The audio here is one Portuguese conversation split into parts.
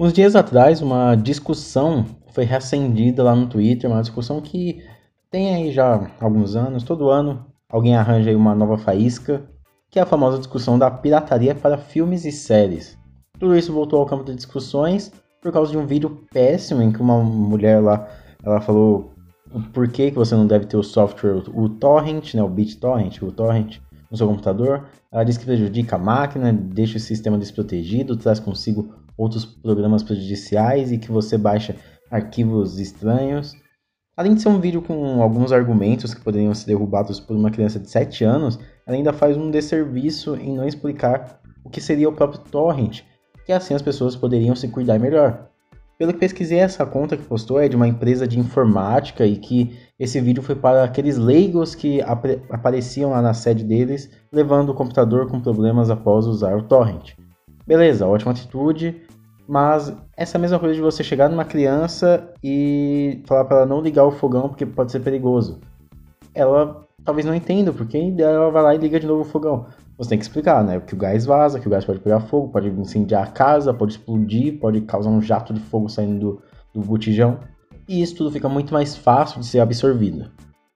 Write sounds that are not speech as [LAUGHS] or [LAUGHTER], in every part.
Uns dias atrás, uma discussão foi reacendida lá no Twitter, uma discussão que tem aí já alguns anos, todo ano alguém arranja aí uma nova faísca, que é a famosa discussão da pirataria para filmes e séries. Tudo isso voltou ao campo de discussões por causa de um vídeo péssimo em que uma mulher lá, ela falou o porquê que você não deve ter o software, o torrent, né, o BitTorrent, o torrent no seu computador. Ela diz que prejudica a máquina, deixa o sistema desprotegido, traz consigo outros programas prejudiciais e que você baixa arquivos estranhos. Além de ser um vídeo com alguns argumentos que poderiam ser derrubados por uma criança de 7 anos, ela ainda faz um desserviço em não explicar o que seria o próprio torrent, que assim as pessoas poderiam se cuidar melhor. Pelo que pesquisei, essa conta que postou é de uma empresa de informática e que esse vídeo foi para aqueles leigos que ap apareciam lá na sede deles, levando o computador com problemas após usar o torrent. Beleza, ótima atitude, mas essa é mesma coisa de você chegar numa criança e falar para ela não ligar o fogão porque pode ser perigoso. Ela talvez não entenda, porque ela vai lá e liga de novo o fogão. Você tem que explicar, né? Que o gás vaza, que o gás pode pegar fogo, pode incendiar a casa, pode explodir, pode causar um jato de fogo saindo do, do botijão. E isso tudo fica muito mais fácil de ser absorvido.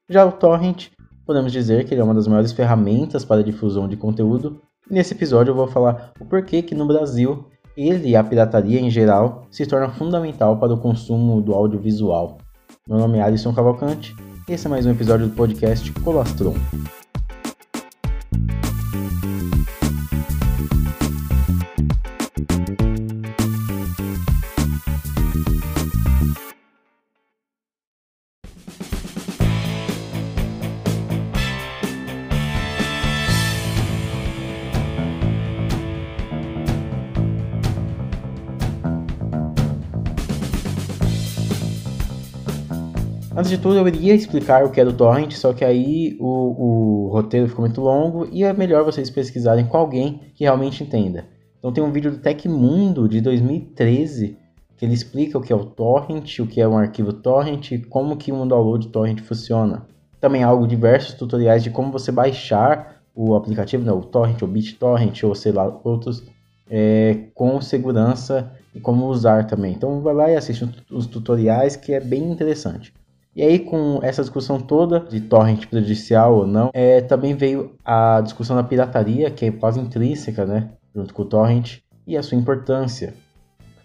Já o torrent, podemos dizer que ele é uma das maiores ferramentas para difusão de conteúdo Nesse episódio eu vou falar o porquê que no Brasil ele e a pirataria em geral se torna fundamental para o consumo do audiovisual. Meu nome é Alisson Cavalcante e esse é mais um episódio do podcast Colastron. Antes de tudo, eu iria explicar o que é o torrent, só que aí o, o roteiro ficou muito longo e é melhor vocês pesquisarem com alguém que realmente entenda. Então tem um vídeo do Tecmundo de 2013 que ele explica o que é o torrent, o que é um arquivo torrent e como que um download torrent funciona. Também há algo diversos tutoriais de como você baixar o aplicativo, né, o torrent, o BitTorrent ou sei lá outros, é, com segurança e como usar também. Então vai lá e assiste os tutoriais que é bem interessante. E aí, com essa discussão toda de torrent prejudicial ou não, é, também veio a discussão da pirataria, que é quase intrínseca, né? Junto com o torrent, e a sua importância.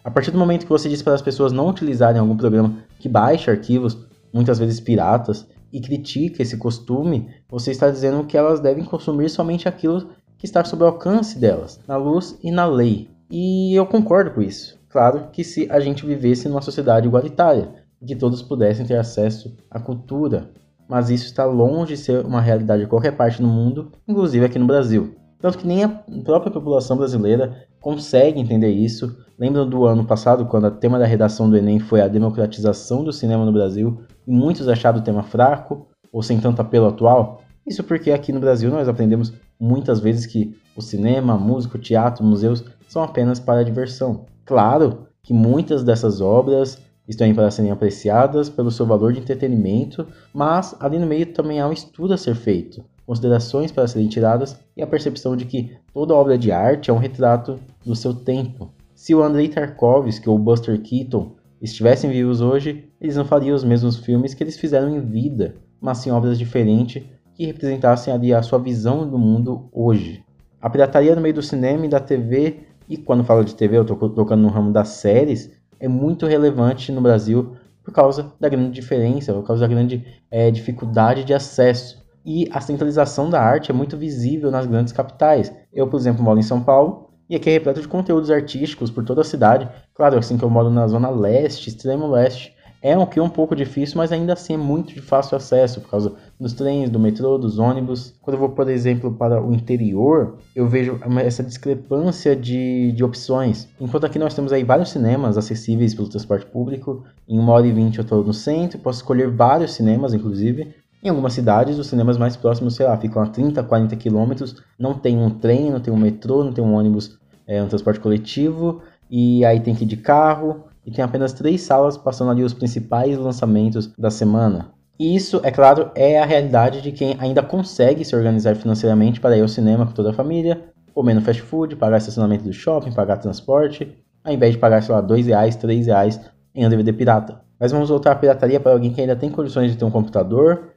A partir do momento que você diz para as pessoas não utilizarem algum programa que baixe arquivos, muitas vezes piratas, e critica esse costume, você está dizendo que elas devem consumir somente aquilo que está sob o alcance delas, na luz e na lei. E eu concordo com isso. Claro que se a gente vivesse numa sociedade igualitária, que todos pudessem ter acesso à cultura, mas isso está longe de ser uma realidade em qualquer parte do mundo, inclusive aqui no Brasil. Tanto que nem a própria população brasileira consegue entender isso. Lembram do ano passado, quando o tema da redação do Enem foi a democratização do cinema no Brasil, e muitos acharam o tema fraco ou sem tanto apelo atual? Isso porque aqui no Brasil nós aprendemos muitas vezes que o cinema, a música, o teatro, museus são apenas para diversão. Claro que muitas dessas obras estão aí para serem apreciadas pelo seu valor de entretenimento, mas ali no meio também há um estudo a ser feito, considerações para serem tiradas e a percepção de que toda obra de arte é um retrato do seu tempo. Se o Andrei Tarkovsky ou Buster Keaton estivessem vivos hoje, eles não fariam os mesmos filmes que eles fizeram em vida, mas sim obras diferentes que representassem ali a sua visão do mundo hoje. A pirataria no meio do cinema e da TV, e quando falo de TV eu estou colocando no ramo das séries, é muito relevante no Brasil por causa da grande diferença, por causa da grande é, dificuldade de acesso. E a centralização da arte é muito visível nas grandes capitais. Eu, por exemplo, moro em São Paulo e aqui é repleto de conteúdos artísticos por toda a cidade. Claro, assim que eu moro na zona leste, extremo leste, é um que é um pouco difícil, mas ainda assim é muito de fácil acesso por causa dos trens, do metrô, dos ônibus. Quando eu vou, por exemplo, para o interior, eu vejo essa discrepância de, de opções. Enquanto aqui nós temos aí vários cinemas acessíveis pelo transporte público, em uma hora e vinte eu estou no centro, posso escolher vários cinemas, inclusive. Em algumas cidades, os cinemas mais próximos, sei lá, ficam a 30, 40 quilômetros, não tem um trem, não tem um metrô, não tem um ônibus, é um transporte coletivo, e aí tem que ir de carro, e tem apenas três salas passando ali os principais lançamentos da semana. E isso, é claro, é a realidade de quem ainda consegue se organizar financeiramente para ir ao cinema com toda a família, comer no fast food, pagar estacionamento do shopping, pagar transporte. ao invés de pagar, sei lá, dois reais, três reais em um DVD pirata. Mas vamos voltar à pirataria para alguém que ainda tem condições de ter um computador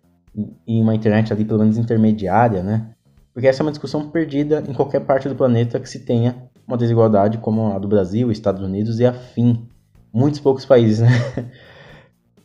e uma internet ali pelo menos intermediária, né? Porque essa é uma discussão perdida em qualquer parte do planeta que se tenha uma desigualdade como a do Brasil, Estados Unidos e afim. Muitos poucos países, né?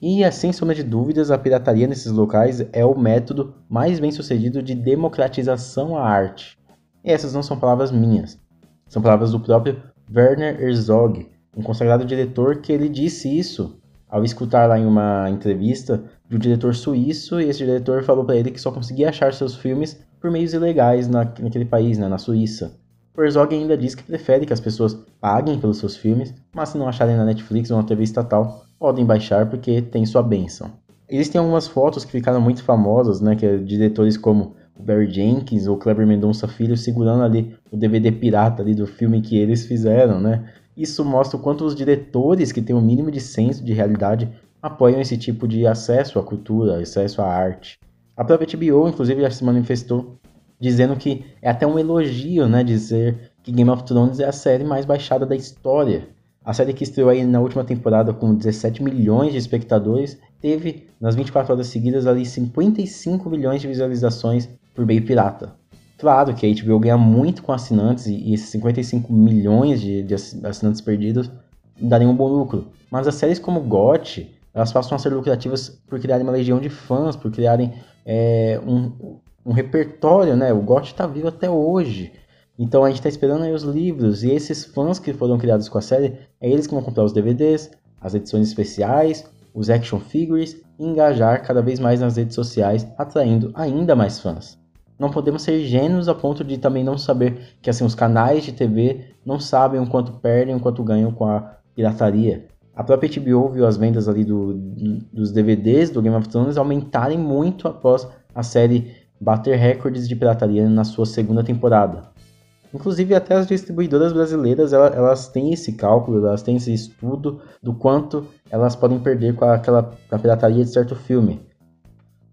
E, sem sombra de dúvidas, a pirataria nesses locais é o método mais bem sucedido de democratização à arte. E essas não são palavras minhas, são palavras do próprio Werner Herzog, um consagrado diretor que ele disse isso ao escutar lá em uma entrevista de um diretor suíço, e esse diretor falou para ele que só conseguia achar seus filmes por meios ilegais na, naquele país, né, na Suíça. Herzog ainda diz que prefere que as pessoas paguem pelos seus filmes, mas se não acharem na Netflix ou na TV estatal, podem baixar porque tem sua benção. Existem algumas fotos que ficaram muito famosas, né, que é diretores como o Barry Jenkins ou Kleber Mendonça Filho segurando ali o DVD pirata ali do filme que eles fizeram, né? Isso mostra o quanto os diretores que têm o um mínimo de senso de realidade apoiam esse tipo de acesso à cultura, acesso à arte. A própria HBO, inclusive, já se manifestou dizendo que é até um elogio, né, dizer que Game of Thrones é a série mais baixada da história. A série que estreou aí na última temporada com 17 milhões de espectadores, teve nas 24 horas seguidas ali 55 milhões de visualizações por meio pirata. Claro que a HBO ganha muito com assinantes e esses 55 milhões de, de assinantes perdidos dariam um bom lucro. Mas as séries como GOT, elas passam a ser lucrativas por criarem uma legião de fãs, por criarem é, um, um repertório, né? O GOT está vivo até hoje. Então a gente está esperando aí os livros e esses fãs que foram criados com a série, é eles que vão comprar os DVDs, as edições especiais, os action figures e engajar cada vez mais nas redes sociais, atraindo ainda mais fãs. Não podemos ser ingênuos a ponto de também não saber que assim os canais de TV não sabem o quanto perdem, o quanto ganham com a pirataria. A própria HBO viu as vendas ali do, dos DVDs do Game of Thrones aumentarem muito após a série bater recordes de pirataria na sua segunda temporada. Inclusive, até as distribuidoras brasileiras elas, elas têm esse cálculo, elas têm esse estudo do quanto elas podem perder com aquela a pirataria de certo filme.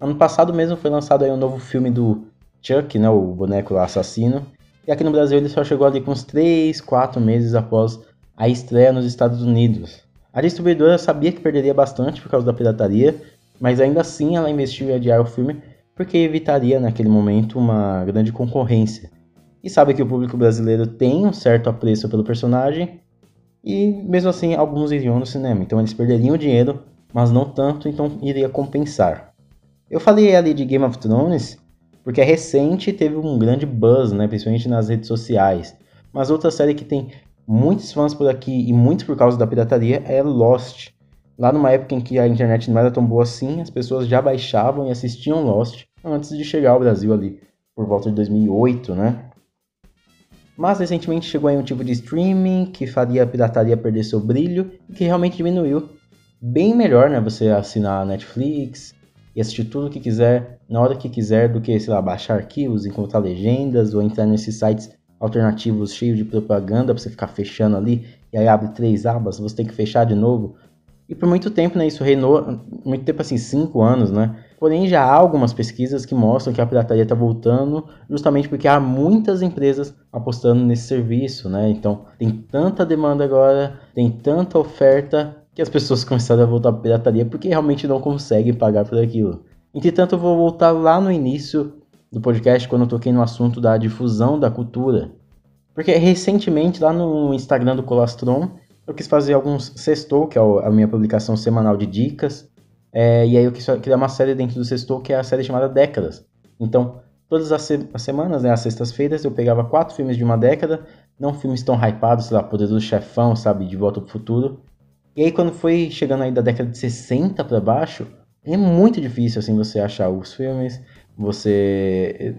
Ano passado mesmo foi lançado aí um novo filme do Chuck, né, o boneco assassino, e aqui no Brasil ele só chegou ali com uns 3, 4 meses após a estreia nos Estados Unidos. A distribuidora sabia que perderia bastante por causa da pirataria, mas ainda assim ela investiu em adiar o filme porque evitaria naquele momento uma grande concorrência e sabe que o público brasileiro tem um certo apreço pelo personagem e mesmo assim alguns iriam no cinema, então eles perderiam dinheiro, mas não tanto, então iria compensar. Eu falei ali de Game of Thrones porque é recente e teve um grande buzz, né, principalmente nas redes sociais. Mas outra série que tem muitos fãs por aqui e muitos por causa da pirataria é Lost. Lá numa época em que a internet não era tão boa assim, as pessoas já baixavam e assistiam Lost antes de chegar ao Brasil ali por volta de 2008, né? Mas recentemente chegou aí um tipo de streaming que faria a pirataria perder seu brilho e que realmente diminuiu. Bem melhor, né? Você assinar a Netflix e assistir tudo o que quiser, na hora que quiser, do que, sei lá, baixar arquivos, encontrar legendas ou entrar nesses sites alternativos cheios de propaganda para você ficar fechando ali e aí abre três abas, você tem que fechar de novo. E por muito tempo, né, isso reinou, muito tempo assim, cinco anos, né? Porém, já há algumas pesquisas que mostram que a pirataria está voltando, justamente porque há muitas empresas apostando nesse serviço, né? Então, tem tanta demanda agora, tem tanta oferta, que as pessoas [LAUGHS] começaram a voltar a pirataria porque realmente não conseguem pagar por aquilo. Entretanto, eu vou voltar lá no início do podcast, quando eu toquei no assunto da difusão da cultura. Porque recentemente, lá no Instagram do Colastron, eu quis fazer alguns sextou, que é a minha publicação semanal de dicas, é, e aí eu quis criar uma série dentro do Sextou, que é a série chamada Décadas. Então, todas as, se as semanas, né, às sextas-feiras, eu pegava quatro filmes de uma década, não filmes tão hypados, sei lá, Poderoso Chefão, sabe, De Volta pro Futuro. E aí quando foi chegando aí da década de 60 para baixo, é muito difícil, assim, você achar os filmes, você...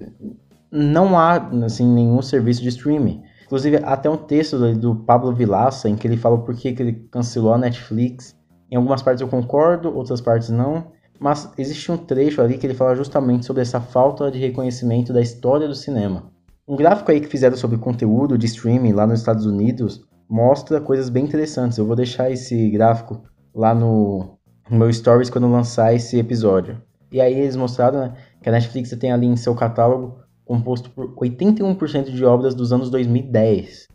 Não há, assim, nenhum serviço de streaming. Inclusive, até um texto do Pablo Vilaça, em que ele fala por que ele cancelou a Netflix, em algumas partes eu concordo, outras partes não. Mas existe um trecho ali que ele fala justamente sobre essa falta de reconhecimento da história do cinema. Um gráfico aí que fizeram sobre conteúdo de streaming lá nos Estados Unidos mostra coisas bem interessantes. Eu vou deixar esse gráfico lá no, no meu stories quando lançar esse episódio. E aí eles mostraram né, que a Netflix tem ali em seu catálogo composto por 81% de obras dos anos 2010.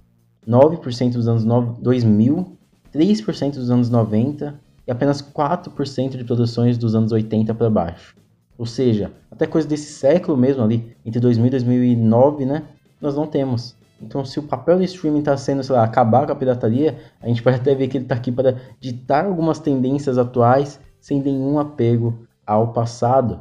9% dos anos 2000, 3% dos anos 90 e apenas 4% de produções dos anos 80 para baixo. Ou seja, até coisa desse século mesmo ali, entre 2000 e 2009, né, nós não temos. Então, se o papel do streaming está sendo, sei lá, acabar com a pirataria, a gente pode até ver que ele está aqui para ditar algumas tendências atuais sem nenhum apego ao passado.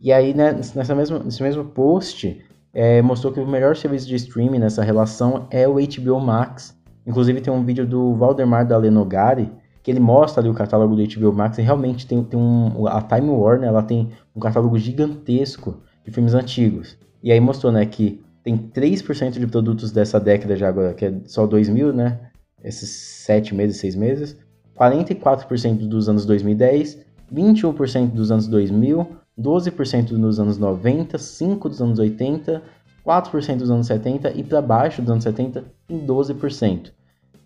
E aí, né, nessa mesma, nesse mesmo post, é, mostrou que o melhor serviço de streaming nessa relação é o HBO Max. Inclusive tem um vídeo do Valdemar da Lenogari, que ele mostra ali o catálogo do HBO Max e realmente tem, tem um... A Time Warner, ela tem um catálogo gigantesco de filmes antigos. E aí mostrou, né, que tem 3% de produtos dessa década já agora, que é só 2000, né? Esses 7 meses, 6 meses. 44% dos anos 2010, 21% dos anos 2000, 12% nos anos 90, 5% dos anos 80, 4% dos anos 70 e para baixo dos anos 70 em 12%.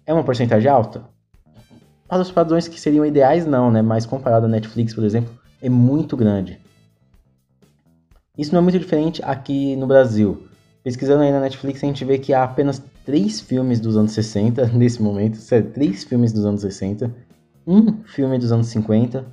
É uma porcentagem alta? Para os padrões que seriam ideais, não, né? Mas comparado à Netflix, por exemplo, é muito grande. Isso não é muito diferente aqui no Brasil. Pesquisando aí na Netflix, a gente vê que há apenas três filmes dos anos 60 [LAUGHS] nesse momento, sério, três filmes dos anos 60, um filme dos anos 50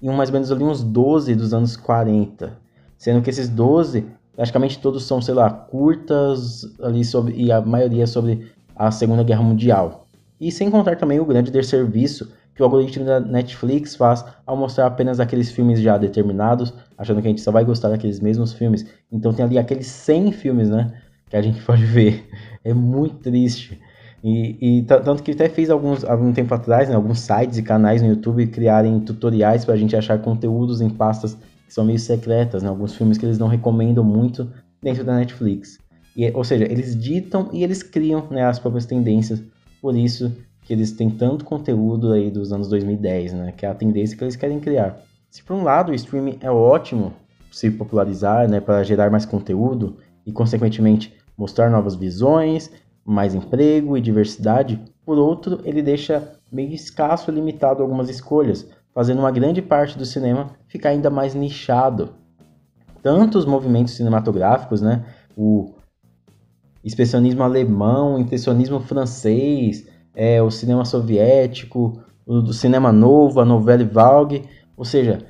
e um mais ou menos ali uns 12 dos anos 40. Sendo que esses 12, praticamente todos são, sei lá, curtas ali sobre, e a maioria sobre a Segunda Guerra Mundial. E sem contar também o grande desserviço que o algoritmo da Netflix faz ao mostrar apenas aqueles filmes já determinados, achando que a gente só vai gostar daqueles mesmos filmes. Então tem ali aqueles 100 filmes, né, que a gente [LAUGHS] pode ver. É muito triste. E, e tanto que até fez alguns algum tempo atrás, né, alguns sites e canais no YouTube criarem tutoriais para a gente achar conteúdos em pastas que são meio secretas, né, alguns filmes que eles não recomendam muito dentro da Netflix. E, ou seja, eles ditam e eles criam né, as próprias tendências, por isso que eles têm tanto conteúdo aí dos anos 2010, né, que é a tendência que eles querem criar. Se por um lado o streaming é ótimo se popularizar, né, para gerar mais conteúdo e consequentemente mostrar novas visões, mais emprego e diversidade, por outro, ele deixa meio escasso e limitado algumas escolhas, fazendo uma grande parte do cinema ficar ainda mais nichado. Tanto os movimentos cinematográficos, né, o expressionismo alemão, o impressionismo francês, é, o cinema soviético, o cinema novo, a novela Vague, ou seja,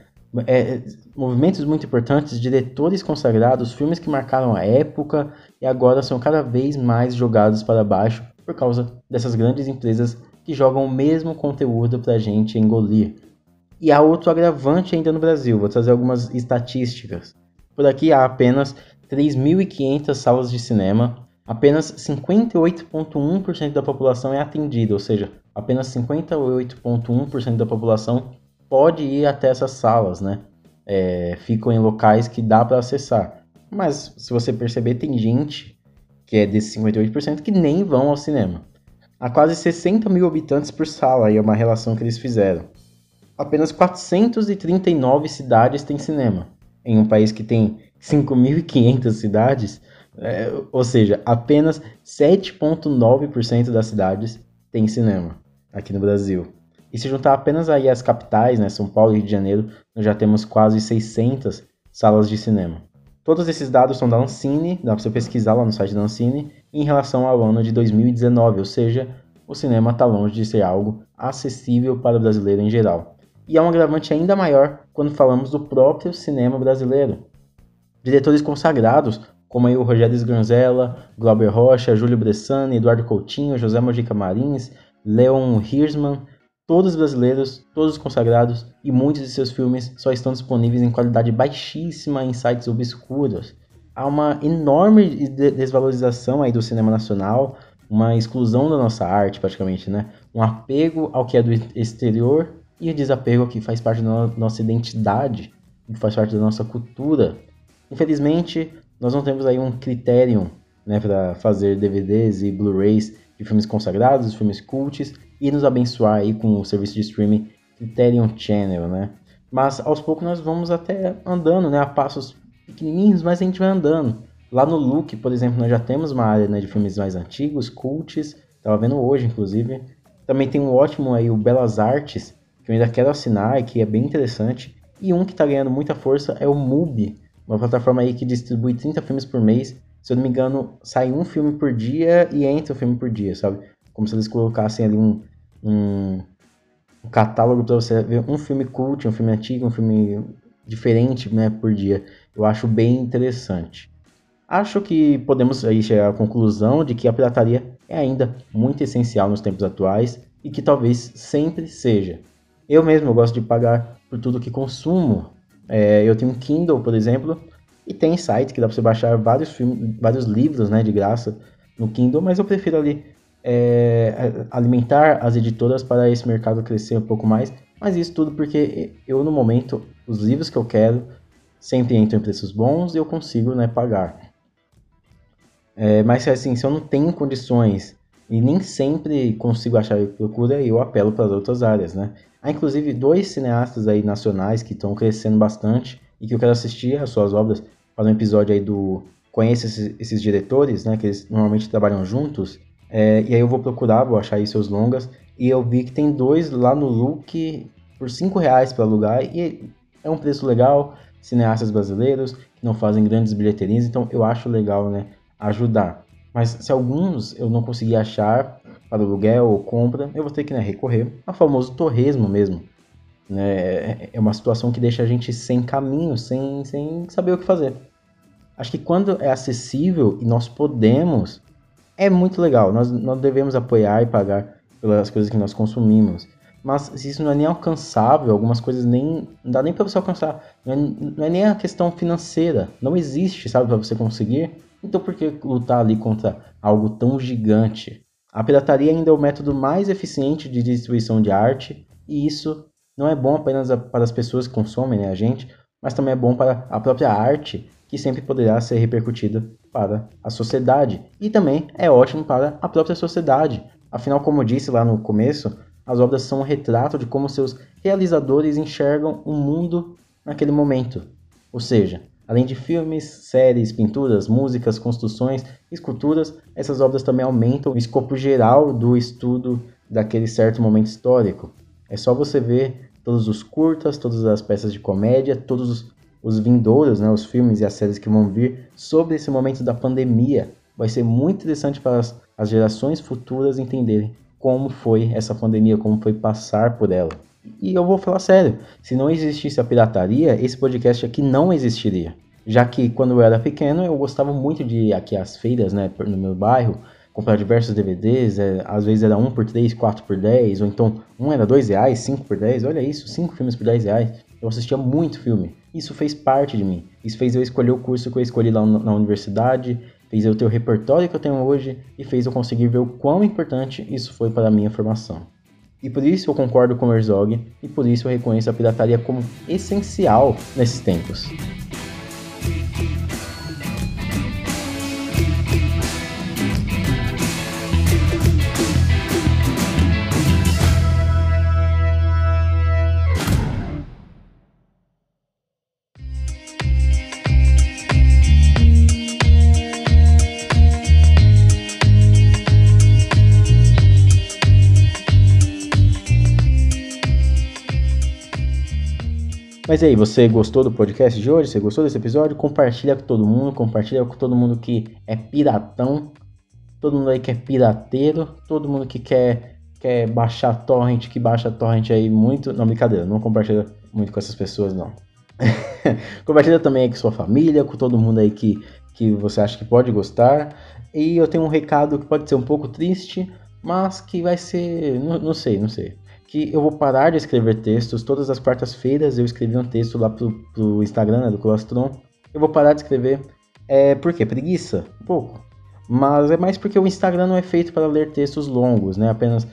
é, movimentos muito importantes, diretores consagrados, filmes que marcaram a época e agora são cada vez mais jogados para baixo por causa dessas grandes empresas que jogam o mesmo conteúdo para a gente engolir. E há outro agravante ainda no Brasil, vou trazer algumas estatísticas. Por aqui há apenas 3.500 salas de cinema, apenas 58,1% da população é atendida, ou seja, apenas 58,1% da população pode ir até essas salas, né? É, ficam em locais que dá para acessar. Mas se você perceber, tem gente que é desses 58% que nem vão ao cinema. Há quase 60 mil habitantes por sala, e é uma relação que eles fizeram. Apenas 439 cidades têm cinema. Em um país que tem 5.500 cidades, é, ou seja, apenas 7,9% das cidades têm cinema aqui no Brasil. E se juntar apenas aí as capitais, né, São Paulo e Rio de Janeiro, nós já temos quase 600 salas de cinema. Todos esses dados são da Ancine, dá para você pesquisar lá no site da Ancine, em relação ao ano de 2019, ou seja, o cinema está longe de ser algo acessível para o brasileiro em geral. E é um agravante ainda maior quando falamos do próprio cinema brasileiro. Diretores consagrados, como aí o Rogério Sgranzella, Glauber Rocha, Júlio Bressani, Eduardo Coutinho, José Mojica Marins, Leon Hirschman, todos brasileiros, todos consagrados, e muitos de seus filmes só estão disponíveis em qualidade baixíssima em sites obscuros. Há uma enorme desvalorização aí do cinema nacional, uma exclusão da nossa arte, praticamente, né? Um apego ao que é do exterior e o desapego ao que faz parte da nossa identidade, que faz parte da nossa cultura. Infelizmente, nós não temos aí um critério né, para fazer DVDs e Blu-rays de filmes consagrados, filmes cults, e nos abençoar aí com o serviço de streaming Criterion Channel, né? Mas aos poucos nós vamos até andando, né? A passos pequenininhos, mas a gente vai andando. Lá no Look, por exemplo, nós já temos uma área né, de filmes mais antigos, cults, tava vendo hoje, inclusive. Também tem um ótimo aí, o Belas Artes, que eu ainda quero assinar e que é bem interessante. E um que está ganhando muita força é o MUBI, uma plataforma aí que distribui 30 filmes por mês. Se eu não me engano, sai um filme por dia e entra um filme por dia, sabe? Como se eles colocassem ali um, um, um catálogo para você ver um filme cult, um filme antigo, um filme diferente né, por dia. Eu acho bem interessante. Acho que podemos aí chegar à conclusão de que a pirataria é ainda muito essencial nos tempos atuais e que talvez sempre seja. Eu mesmo gosto de pagar por tudo que consumo. É, eu tenho um Kindle, por exemplo, e tem site que dá para você baixar vários filmes, vários livros, né, de graça no Kindle, mas eu prefiro ali é, alimentar as editoras para esse mercado crescer um pouco mais. Mas isso tudo porque eu, no momento, os livros que eu quero sempre entram em preços bons e eu consigo né, pagar. É, mas assim, se eu não tenho condições e nem sempre consigo achar o que procura, eu apelo para as outras áreas, né? Há inclusive dois cineastas aí nacionais que estão crescendo bastante e que eu quero assistir as suas obras para um episódio aí do Conheça esses, esses diretores, né? Que eles normalmente trabalham juntos. É, e aí eu vou procurar, vou achar aí seus longas. E eu vi que tem dois lá no Look por 5 reais para alugar. E é um preço legal. Cineastas brasileiros que não fazem grandes bilheterias. Então eu acho legal, né? Ajudar. Mas se alguns eu não conseguir achar para aluguel ou compra, eu vou ter que né, recorrer ao famoso torresmo mesmo. Né? É, é uma situação que deixa a gente sem caminho, sem, sem saber o que fazer. Acho que quando é acessível e nós podemos, é muito legal. Nós, nós devemos apoiar e pagar pelas coisas que nós consumimos. Mas se isso não é nem alcançável, algumas coisas nem não dá nem para você alcançar. Não é, não é, nem a questão financeira. Não existe, sabe, para você conseguir. Então por que lutar ali contra algo tão gigante? A pirataria ainda é o método mais eficiente de distribuição de arte, e isso não é bom apenas para as pessoas que consomem né, a gente, mas também é bom para a própria arte, que sempre poderá ser repercutida para a sociedade. E também é ótimo para a própria sociedade. Afinal, como eu disse lá no começo, as obras são um retrato de como seus realizadores enxergam o mundo naquele momento. Ou seja, além de filmes, séries, pinturas, músicas, construções, esculturas, essas obras também aumentam o escopo geral do estudo daquele certo momento histórico. É só você ver todos os curtas, todas as peças de comédia, todos os, os vindouros, né, os filmes e as séries que vão vir sobre esse momento da pandemia. Vai ser muito interessante para as, as gerações futuras entenderem como foi essa pandemia, como foi passar por ela. E eu vou falar sério, se não existisse a pirataria, esse podcast aqui não existiria. Já que quando eu era pequeno, eu gostava muito de ir aqui às feiras, né, no meu bairro, comprar diversos DVDs, é, às vezes era um por 3, 4 por 10, ou então um era 2 reais, 5 por 10, olha isso, 5 filmes por 10 reais. Eu assistia muito filme. Isso fez parte de mim. Isso fez eu escolher o curso que eu escolhi lá na universidade, fez eu ter o repertório que eu tenho hoje e fez eu conseguir ver o quão importante isso foi para a minha formação. E por isso eu concordo com o Herzog e por isso eu reconheço a pirataria como essencial nesses tempos. Mas aí, você gostou do podcast de hoje? Você gostou desse episódio? Compartilha com todo mundo, compartilha com todo mundo que é piratão, todo mundo aí que é pirateiro, todo mundo que quer, quer baixar torrent, que baixa torrent aí muito. Não, brincadeira, não compartilha muito com essas pessoas, não. [LAUGHS] compartilha também aí com sua família, com todo mundo aí que, que você acha que pode gostar. E eu tenho um recado que pode ser um pouco triste, mas que vai ser. Não, não sei, não sei que eu vou parar de escrever textos. Todas as quartas-feiras eu escrevi um texto lá pro, pro Instagram, né, do Colostron. Eu vou parar de escrever. É, por quê? Preguiça? Um pouco. Mas é mais porque o Instagram não é feito para ler textos longos, né? Apenas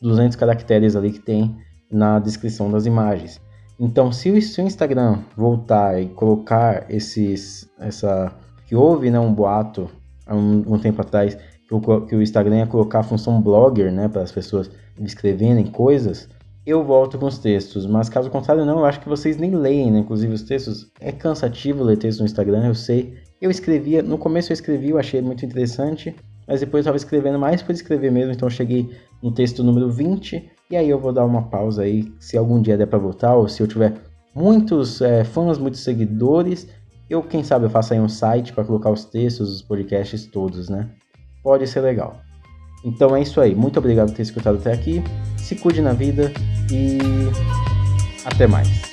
200 caracteres ali que tem na descrição das imagens. Então, se o Instagram voltar e colocar esses, essa que houve, né, um boato há um, um tempo atrás que o, que o Instagram ia colocar a função blogger, né, para as pessoas escreverem coisas, eu volto com os textos. Mas caso contrário, não, eu acho que vocês nem leem, né? Inclusive os textos. É cansativo ler texto no Instagram, eu sei. Eu escrevia, no começo eu escrevi, eu achei muito interessante, mas depois eu estava escrevendo mais por escrever mesmo, então eu cheguei no texto número 20, e aí eu vou dar uma pausa aí, se algum dia der para voltar, ou se eu tiver muitos é, fãs, muitos seguidores, eu, quem sabe, eu faço aí um site para colocar os textos, os podcasts todos, né? Pode ser legal. Então é isso aí. Muito obrigado por ter escutado até aqui. Se cuide na vida e até mais.